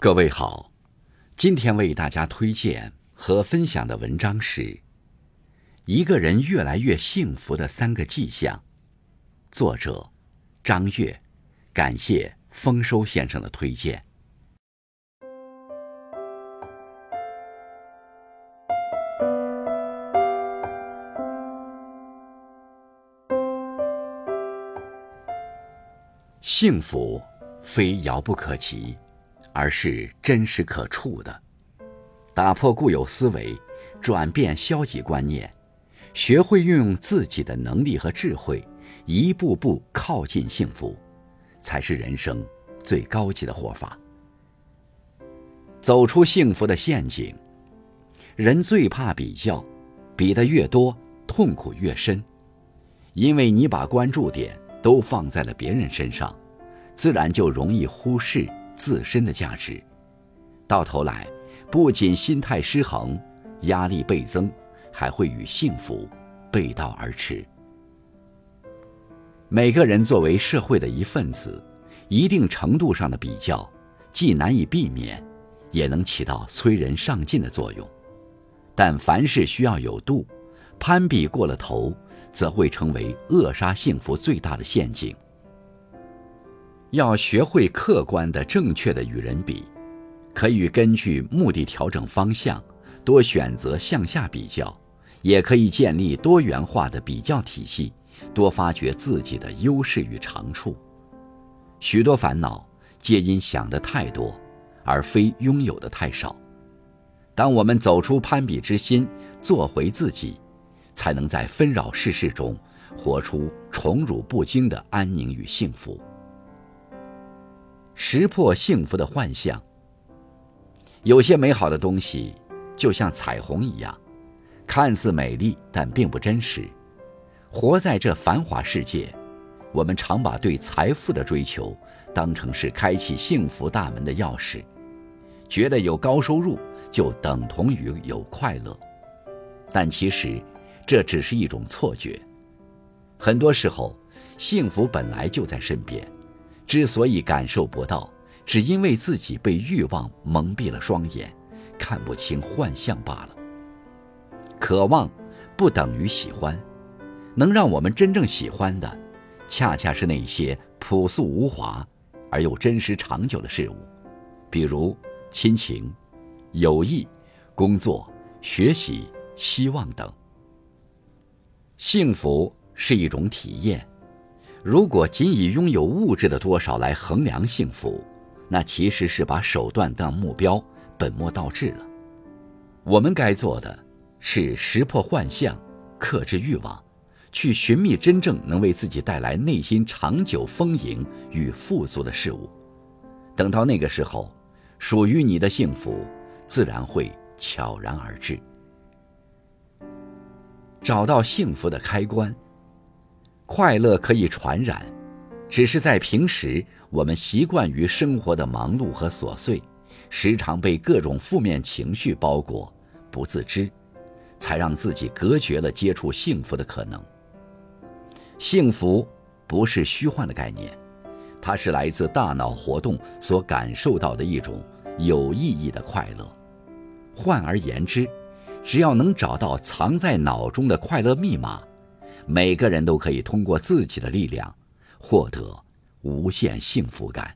各位好，今天为大家推荐和分享的文章是《一个人越来越幸福的三个迹象》，作者张悦，感谢丰收先生的推荐。幸福非遥不可及。而是真实可触的，打破固有思维，转变消极观念，学会运用自己的能力和智慧，一步步靠近幸福，才是人生最高级的活法。走出幸福的陷阱，人最怕比较，比的越多，痛苦越深，因为你把关注点都放在了别人身上，自然就容易忽视。自身的价值，到头来不仅心态失衡、压力倍增，还会与幸福背道而驰。每个人作为社会的一份子，一定程度上的比较，既难以避免，也能起到催人上进的作用。但凡事需要有度，攀比过了头，则会成为扼杀幸福最大的陷阱。要学会客观的、正确的与人比，可以根据目的调整方向，多选择向下比较；也可以建立多元化的比较体系，多发掘自己的优势与长处。许多烦恼皆因想的太多，而非拥有的太少。当我们走出攀比之心，做回自己，才能在纷扰世事中活出宠辱不惊的安宁与幸福。识破幸福的幻象。有些美好的东西，就像彩虹一样，看似美丽，但并不真实。活在这繁华世界，我们常把对财富的追求当成是开启幸福大门的钥匙，觉得有高收入就等同于有快乐。但其实，这只是一种错觉。很多时候，幸福本来就在身边。之所以感受不到，只因为自己被欲望蒙蔽了双眼，看不清幻象罢了。渴望不等于喜欢，能让我们真正喜欢的，恰恰是那些朴素无华而又真实长久的事物，比如亲情、友谊、工作、学习、希望等。幸福是一种体验。如果仅以拥有物质的多少来衡量幸福，那其实是把手段当目标，本末倒置了。我们该做的是识破幻象，克制欲望，去寻觅真正能为自己带来内心长久丰盈与富足的事物。等到那个时候，属于你的幸福自然会悄然而至。找到幸福的开关。快乐可以传染，只是在平时我们习惯于生活的忙碌和琐碎，时常被各种负面情绪包裹，不自知，才让自己隔绝了接触幸福的可能。幸福不是虚幻的概念，它是来自大脑活动所感受到的一种有意义的快乐。换而言之，只要能找到藏在脑中的快乐密码。每个人都可以通过自己的力量，获得无限幸福感。